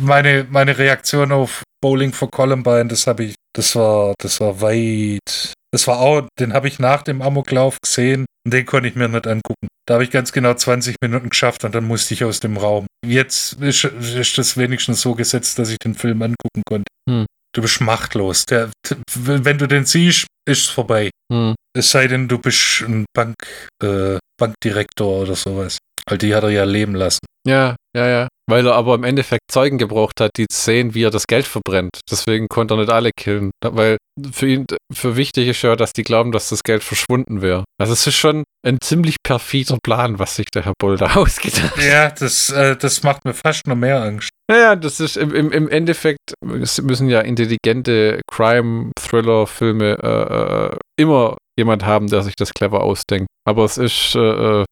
meine, meine Reaktion auf Bowling for Columbine, das habe ich, das war, das war weit. Das war auch, den habe ich nach dem Amoklauf gesehen und den konnte ich mir nicht angucken. Da habe ich ganz genau 20 Minuten geschafft und dann musste ich aus dem Raum. Jetzt ist, ist das wenigstens so gesetzt, dass ich den Film angucken konnte. Hm. Du bist machtlos. Der, wenn du den siehst, ist es vorbei. Hm. Es sei denn, du bist ein Bank, äh, Bankdirektor oder sowas. Weil die hat er ja leben lassen. Ja, ja, ja. Weil er aber im Endeffekt Zeugen gebraucht hat, die sehen, wie er das Geld verbrennt. Deswegen konnte er nicht alle killen. Weil für ihn, für wichtig ist ja, dass die glauben, dass das Geld verschwunden wäre. Also es ist schon ein ziemlich perfider Plan, was sich der Herr Bull da ausgedacht hat. Ja, das, äh, das macht mir fast noch mehr Angst. Naja, das ist im, im, im Endeffekt, es müssen ja intelligente Crime-Thriller-Filme äh, äh, immer jemand haben, der sich das clever ausdenkt. Aber es ist, äh, äh,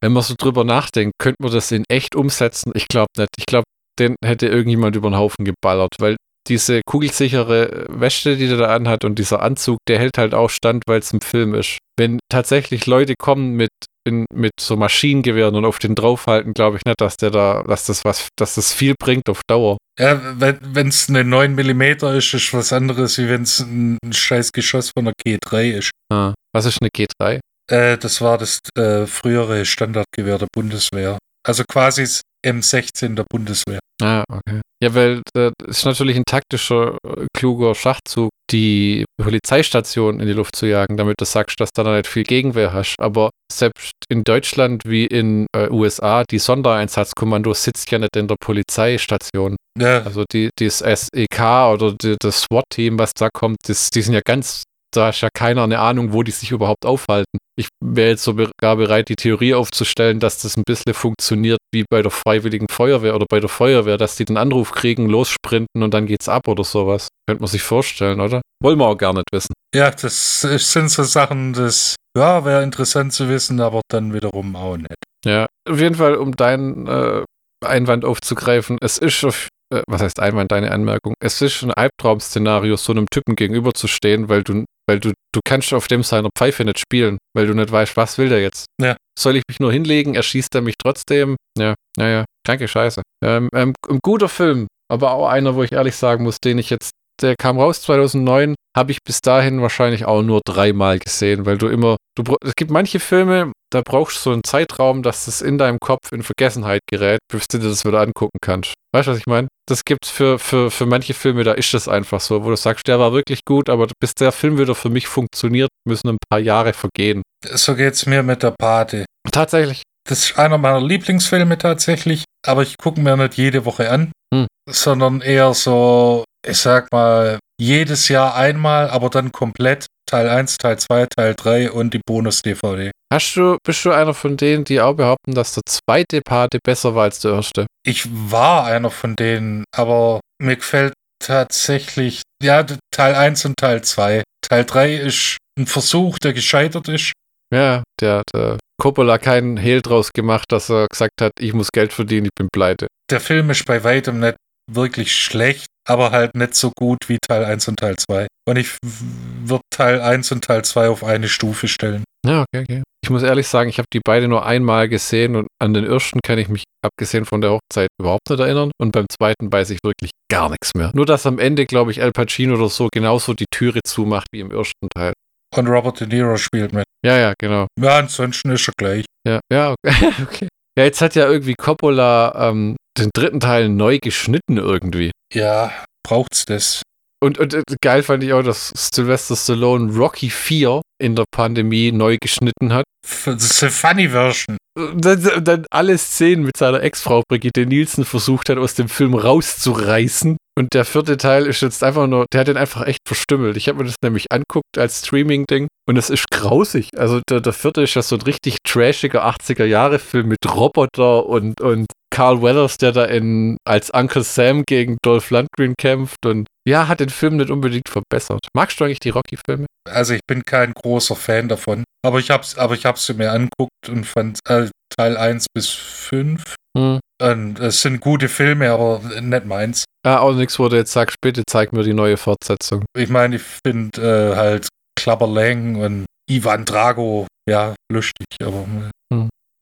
wenn man so drüber nachdenkt, könnte man das in echt umsetzen? Ich glaube nicht. Ich glaube, den hätte irgendjemand über den Haufen geballert, weil diese kugelsichere Wäsche, die der da anhat und dieser Anzug, der hält halt auch stand, weil es ein Film ist. Wenn tatsächlich Leute kommen mit in, mit so Maschinengewehren und auf den draufhalten, glaube ich nicht, dass der da, dass das was, dass das viel bringt auf Dauer. Ja, wenn es eine 9 mm ist, ist was anderes, wie wenn es ein scheiß Geschoss von einer G3 ist. Ah, was ist eine G3? Äh, das war das äh, frühere Standardgewehr der Bundeswehr. Also quasi das M16 der Bundeswehr. Ah, okay. Ja, weil das ist natürlich ein taktischer, äh, kluger Schachzug, die Polizeistation in die Luft zu jagen, damit du sagst, dass du da nicht viel Gegenwehr hast. Aber selbst in Deutschland wie in äh, USA, die Sondereinsatzkommando sitzt ja nicht in der Polizeistation. Ja. Also die, das SEK oder die, das SWAT-Team, was da kommt, das, die sind ja ganz da ist ja keiner eine Ahnung, wo die sich überhaupt aufhalten. Ich wäre jetzt sogar bereit, die Theorie aufzustellen, dass das ein bisschen funktioniert wie bei der Freiwilligen Feuerwehr oder bei der Feuerwehr, dass die den Anruf kriegen, lossprinten und dann geht's ab oder sowas. Könnte man sich vorstellen, oder? Wollen wir auch gar nicht wissen. Ja, das sind so Sachen, das ja, wäre interessant zu wissen, aber dann wiederum auch nicht. Ja, auf jeden Fall, um deinen äh, Einwand aufzugreifen, es ist auf äh, was heißt Einwand, deine Anmerkung? Es ist ein Albtraum-Szenario, so einem Typen gegenüberzustehen, weil du, weil du, du kannst auf dem seiner Pfeife nicht spielen, weil du nicht weißt, was will der jetzt. Ja. Soll ich mich nur hinlegen, erschießt er mich trotzdem? Ja, naja, kranke Scheiße. Ähm, ähm, ein guter Film, aber auch einer, wo ich ehrlich sagen muss, den ich jetzt der kam raus 2009, habe ich bis dahin wahrscheinlich auch nur dreimal gesehen, weil du immer, du, es gibt manche Filme, da brauchst du so einen Zeitraum, dass das in deinem Kopf in Vergessenheit gerät, bis du dir das wieder angucken kannst. Weißt du, was ich meine? Das gibt's für, für, für manche Filme, da ist das einfach so, wo du sagst, der war wirklich gut, aber bis der Film wieder für mich funktioniert, müssen ein paar Jahre vergehen. So geht's mir mit der Pate. Tatsächlich. Das ist einer meiner Lieblingsfilme tatsächlich, aber ich gucke mir nicht jede Woche an, hm. sondern eher so ich sag mal, jedes Jahr einmal, aber dann komplett Teil 1, Teil 2, Teil 3 und die Bonus-DVD. Hast du, bist du einer von denen, die auch behaupten, dass der zweite Pate besser war als der erste? Ich war einer von denen, aber mir gefällt tatsächlich, ja, Teil 1 und Teil 2. Teil 3 ist ein Versuch, der gescheitert ist. Ja, der hat äh, Coppola keinen Hehl draus gemacht, dass er gesagt hat, ich muss Geld verdienen, ich bin pleite. Der Film ist bei weitem nicht wirklich schlecht, aber halt nicht so gut wie Teil 1 und Teil 2. Und ich würde Teil 1 und Teil 2 auf eine Stufe stellen. Ja, okay, okay. Ich muss ehrlich sagen, ich habe die beide nur einmal gesehen und an den ersten kann ich mich, abgesehen von der Hochzeit, überhaupt nicht erinnern. Und beim zweiten weiß ich wirklich gar nichts mehr. Nur, dass am Ende, glaube ich, Al Pacino oder so genauso die Türe zumacht wie im ersten Teil. Und Robert De Niro spielt mit. Ja, ja, genau. Ja, ansonsten ist er gleich. Ja, ja, okay. okay. Ja, jetzt hat ja irgendwie Coppola ähm, den dritten Teil neu geschnitten irgendwie. Ja, braucht's das. Und, und, und geil fand ich auch, dass Sylvester Stallone Rocky 4 in der Pandemie neu geschnitten hat. Das ist eine funny Version. Dann, dann alle Szenen mit seiner Ex-Frau Brigitte Nielsen versucht hat, aus dem Film rauszureißen. Und der vierte Teil ist jetzt einfach nur, der hat den einfach echt verstümmelt. Ich habe mir das nämlich anguckt als Streaming-Ding und es ist grausig. Also der, der vierte ist ja so ein richtig trashiger 80er-Jahre-Film mit Roboter und, und Carl Weathers, der da in, als Uncle Sam gegen Dolph Lundgren kämpft und ja, hat den Film nicht unbedingt verbessert. Magst du eigentlich die Rocky-Filme? Also ich bin kein großer Fan davon, aber ich hab's, aber ich hab's mir anguckt und fand äh, Teil 1 bis 5. Hm. Und es sind gute Filme, aber nicht meins. Ja, auch nichts, wo du jetzt sagst, bitte zeig mir die neue Fortsetzung. Ich meine, ich finde äh, halt Clubber Lang und Ivan Drago, ja, lustig, aber.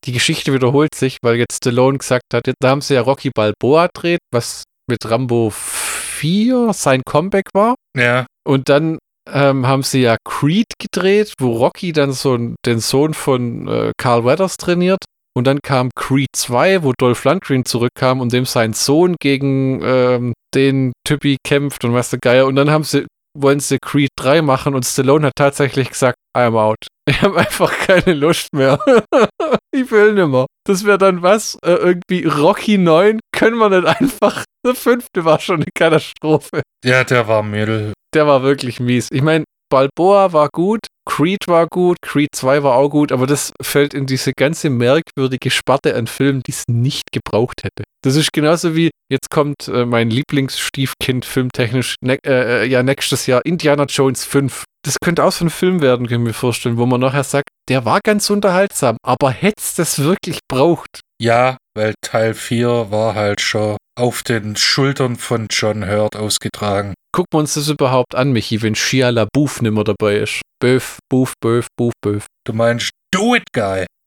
Die Geschichte wiederholt sich, weil jetzt Stallone gesagt hat, da haben sie ja Rocky Balboa dreht, was mit Rambo 4 sein Comeback war. Ja. Und dann ähm, haben sie ja Creed gedreht, wo Rocky dann so den Sohn von äh, Carl Weathers trainiert. Und dann kam Creed 2, wo Dolph Lundgren zurückkam und dem sein Sohn gegen ähm, den Typi kämpft und was der Geier. Und dann haben sie, wollen sie Creed 3 machen und Stallone hat tatsächlich gesagt, I'm out. Ich habe einfach keine Lust mehr. ich will nimmer. Das wäre dann was? Äh, irgendwie Rocky 9? Können wir nicht einfach. Der fünfte war schon eine Katastrophe. Ja, der war Mädel. Der war wirklich mies. Ich meine, Balboa war gut, Creed war gut, Creed 2 war auch gut, aber das fällt in diese ganze merkwürdige Sparte an Filmen, die es nicht gebraucht hätte. Das ist genauso wie, jetzt kommt äh, mein Lieblingsstiefkind filmtechnisch, ne, äh, ja, nächstes Jahr Indiana Jones 5. das könnte auch so ein Film werden, können wir mir vorstellen, wo man nachher sagt, der war ganz unterhaltsam, aber hätt's das wirklich braucht? Ja, weil Teil 4 war halt schon auf den Schultern von John Hurt ausgetragen. Gucken wir uns das überhaupt an, Michi, wenn Shia LaBeouf nimmer dabei ist. Böf, Boof, Böf, Boof, Böf. Du meinst Do It Guy.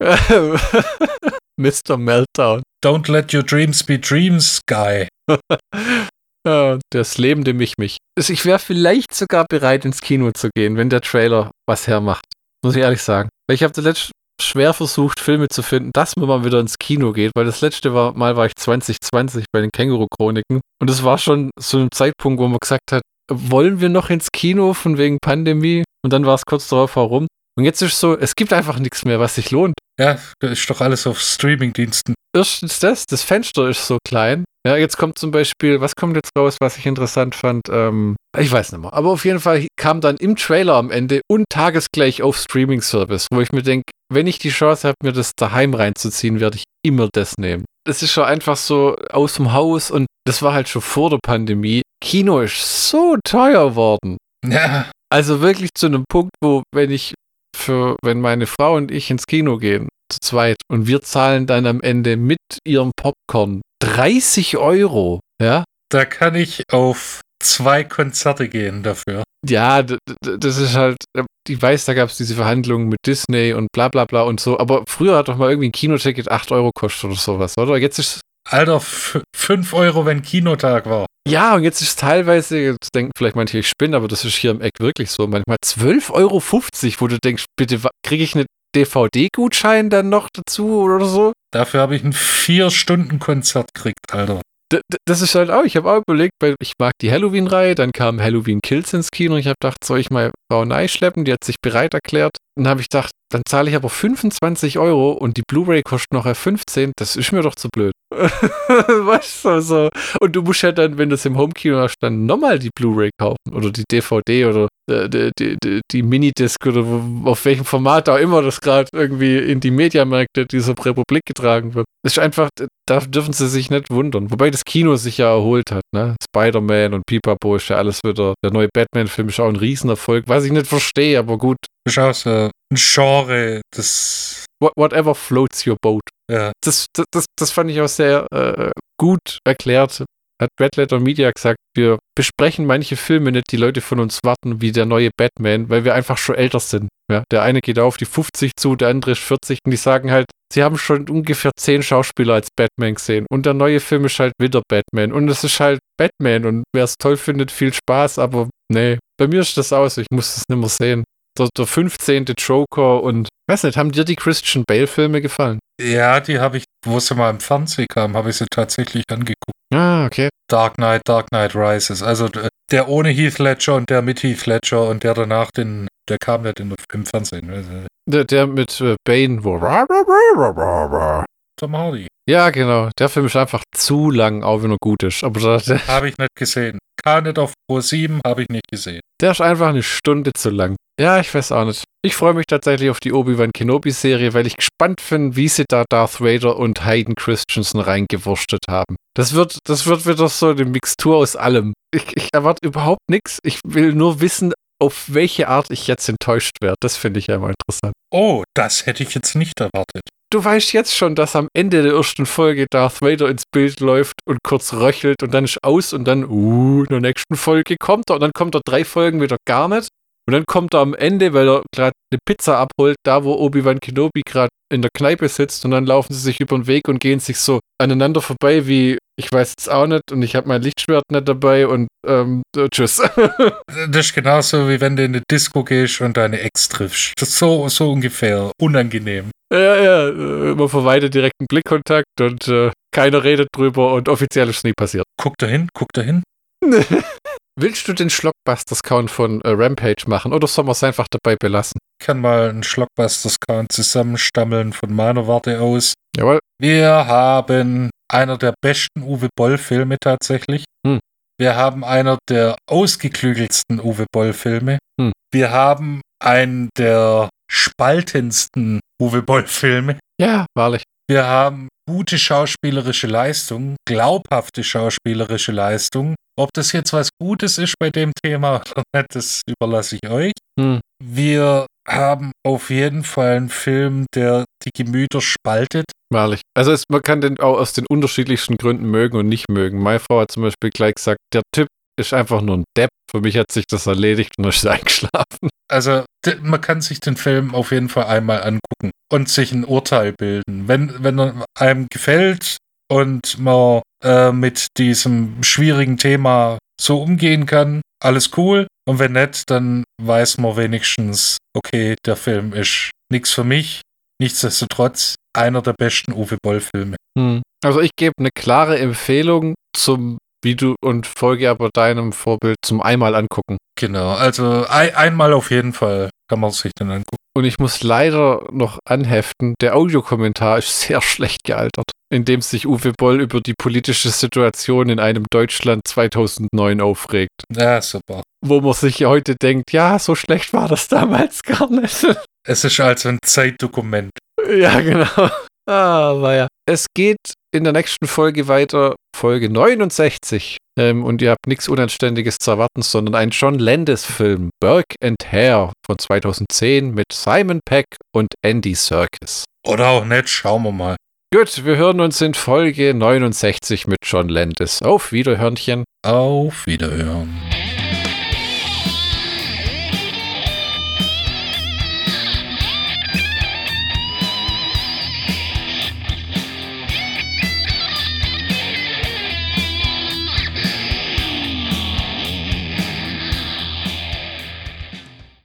Mr. Meltdown. Don't let your dreams be dreams, Guy. Das lebende mich mich. Also ich wäre vielleicht sogar bereit, ins Kino zu gehen, wenn der Trailer was hermacht. Muss ich ehrlich sagen. Weil ich habe zuletzt schwer versucht, Filme zu finden, dass man mal wieder ins Kino geht, weil das letzte war, Mal war ich 2020 bei den Känguru-Chroniken und es war schon so ein Zeitpunkt, wo man gesagt hat, wollen wir noch ins Kino von wegen Pandemie? Und dann war es kurz darauf herum. Und jetzt ist so, es gibt einfach nichts mehr, was sich lohnt. Ja, ist doch alles auf Streamingdiensten. Erstens das, das Fenster ist so klein. Ja, jetzt kommt zum Beispiel, was kommt jetzt raus, was ich interessant fand? Ähm, ich weiß nicht mehr. Aber auf jeden Fall kam dann im Trailer am Ende und tagesgleich auf Streaming-Service, wo ich mir denke, wenn ich die Chance habe, mir das daheim reinzuziehen, werde ich immer das nehmen. Es ist schon einfach so aus dem Haus und das war halt schon vor der Pandemie. Kino ist so teuer worden. Ja, Also wirklich zu einem Punkt, wo, wenn ich für, wenn meine Frau und ich ins Kino gehen, zu zweit, und wir zahlen dann am Ende mit ihrem Popcorn 30 Euro, ja? da kann ich auf zwei Konzerte gehen dafür. Ja, das ist halt, ich weiß, da gab es diese Verhandlungen mit Disney und bla bla bla und so, aber früher hat doch mal irgendwie ein Kinoticket 8 Euro gekostet oder sowas, oder? Jetzt ist Alter, 5 Euro, wenn Kinotag war. ja, und jetzt ist es teilweise, jetzt denken vielleicht manche, ich spinne, aber das ist hier im Eck wirklich so, manchmal 12,50 Euro, wo du denkst, bitte, kriege ich eine DVD-Gutschein dann noch dazu oder so? Dafür habe ich ein 4-Stunden-Konzert gekriegt, Alter. D das ist halt auch, ich habe auch überlegt, weil ich mag die Halloween-Reihe, dann kam Halloween Kills ins Kino und ich habe gedacht, soll ich mal Frau Ney schleppen, die hat sich bereit erklärt. Dann habe ich gedacht, dann zahle ich aber 25 Euro und die Blu-ray kostet noch 15, das ist mir doch zu blöd. weißt du, so. Und du musst ja dann, wenn du es im Homekino hast, dann nochmal die Blu-ray kaufen oder die DVD oder äh, die, die, die, die Minidisc oder auf welchem Format auch immer das gerade irgendwie in die Mediamärkte dieser Republik getragen wird. Das ist einfach, da dürfen sie sich nicht wundern. Wobei das Kino sich ja erholt hat, ne? Spider-Man und Pipapo ist ja alles wieder. Der neue Batman-Film ist auch ein Riesenerfolg, was ich nicht verstehe, aber gut. Ist auch so ein Genre, das. Wha- Whatever floats your boat. Ja, Das, das, das, das fand ich auch sehr äh, gut erklärt. Hat Red Letter Media gesagt, wir besprechen manche Filme nicht, die Leute von uns warten, wie der neue Batman, weil wir einfach schon älter sind. Ja, der eine geht auf die 50 zu, der andere ist 40 und die sagen halt, sie haben schon ungefähr 10 Schauspieler als Batman gesehen und der neue Film ist halt wieder Batman und es ist halt Batman und wer es toll findet, viel Spaß, aber nee, bei mir ist das aus, ich muss das nicht mehr sehen. Der, der 15. Joker und, weiß nicht, haben dir die Christian Bale-Filme gefallen? ja die habe ich, wo sie mal im Fernsehen kam, habe ich sie tatsächlich angeguckt. Ah, okay. Dark Knight, Dark Knight Rises. Also der ohne Heath Ledger und der mit Heath Ledger und der danach den, der kam nicht in, im Fernsehen. Der, der mit äh, Bane, wo. Tom Hardy. Ja, genau. Der Film ist einfach zu lang, auch wenn er gut ist. Aber Habe ich nicht gesehen. Nicht auf Pro 7, habe ich nicht gesehen. der ist einfach eine Stunde zu lang. Ja, ich weiß auch nicht. Ich freue mich tatsächlich auf die Obi-Wan Kenobi-Serie, weil ich gespannt bin, wie sie da Darth Vader und Hayden Christensen reingewurstet haben. Das wird, das wird wieder so eine Mixtur aus allem. Ich, ich erwarte überhaupt nichts. Ich will nur wissen, auf welche Art ich jetzt enttäuscht werde. Das finde ich ja immer interessant. Oh, das hätte ich jetzt nicht erwartet. Du weißt jetzt schon, dass am Ende der ersten Folge Darth Vader ins Bild läuft und kurz röchelt und dann ist aus und dann, uh, in der nächsten Folge kommt er und dann kommt er drei Folgen wieder gar nicht. Und dann kommt er am Ende, weil er gerade eine Pizza abholt, da wo Obi-Wan Kenobi gerade in der Kneipe sitzt und dann laufen sie sich über den Weg und gehen sich so aneinander vorbei wie, ich weiß es auch nicht und ich habe mein Lichtschwert nicht dabei und ähm, äh, tschüss. Das ist genauso, wie wenn du in eine Disco gehst und deine Ex triffst. Das ist so, so ungefähr. Unangenehm. Ja, ja, äh, man verweitet direkten Blickkontakt und äh, keiner redet drüber und offiziell ist nie passiert. Guck da hin, guck da hin. Willst du den Schlockbusters-Count von äh, Rampage machen oder sollen wir es einfach dabei belassen? Ich kann mal einen Schlockbusters-Count zusammenstammeln von meiner Warte aus. Jawohl. Wir haben einer der besten Uwe Boll-Filme tatsächlich. Hm. Wir haben einer der ausgeklügelsten Uwe Boll-Filme. Hm. Wir haben einen der spaltendsten Uwe Boll-Filme. Ja, wahrlich. Wir haben gute schauspielerische Leistung, glaubhafte schauspielerische Leistung. Ob das jetzt was Gutes ist bei dem Thema oder nicht, das überlasse ich euch. Hm. Wir haben auf jeden Fall einen Film, der die Gemüter spaltet. Wahrlich. Also es, man kann den auch aus den unterschiedlichsten Gründen mögen und nicht mögen. Meine Frau hat zum Beispiel gleich gesagt, der Typ ist einfach nur ein Depp. Für mich hat sich das erledigt und ist eingeschlafen. Also man kann sich den Film auf jeden Fall einmal angucken und sich ein Urteil bilden. Wenn, wenn er einem gefällt und man äh, mit diesem schwierigen Thema so umgehen kann, alles cool. Und wenn nicht, dann weiß man wenigstens, okay, der Film ist nichts für mich. Nichtsdestotrotz einer der besten Uwe Boll-Filme. Hm. Also ich gebe eine klare Empfehlung zum Video und folge aber deinem Vorbild zum einmal angucken. Genau, also ein, einmal auf jeden Fall kann man sich den angucken. Und ich muss leider noch anheften, der Audiokommentar ist sehr schlecht gealtert, in dem sich Uwe Boll über die politische Situation in einem Deutschland 2009 aufregt. Ja, super. Wo man sich heute denkt, ja, so schlecht war das damals gar nicht. Es ist also ein Zeitdokument. ja, genau. Aber ja. Es geht in der nächsten Folge weiter, Folge 69. Ähm, und ihr habt nichts Unanständiges zu erwarten, sondern einen John Landis-Film, Burke and Hare von 2010 mit Simon Peck und Andy Serkis. Oder auch nicht, schauen wir mal. Gut, wir hören uns in Folge 69 mit John Landis. Auf Wiederhörnchen. Auf Wiederhören.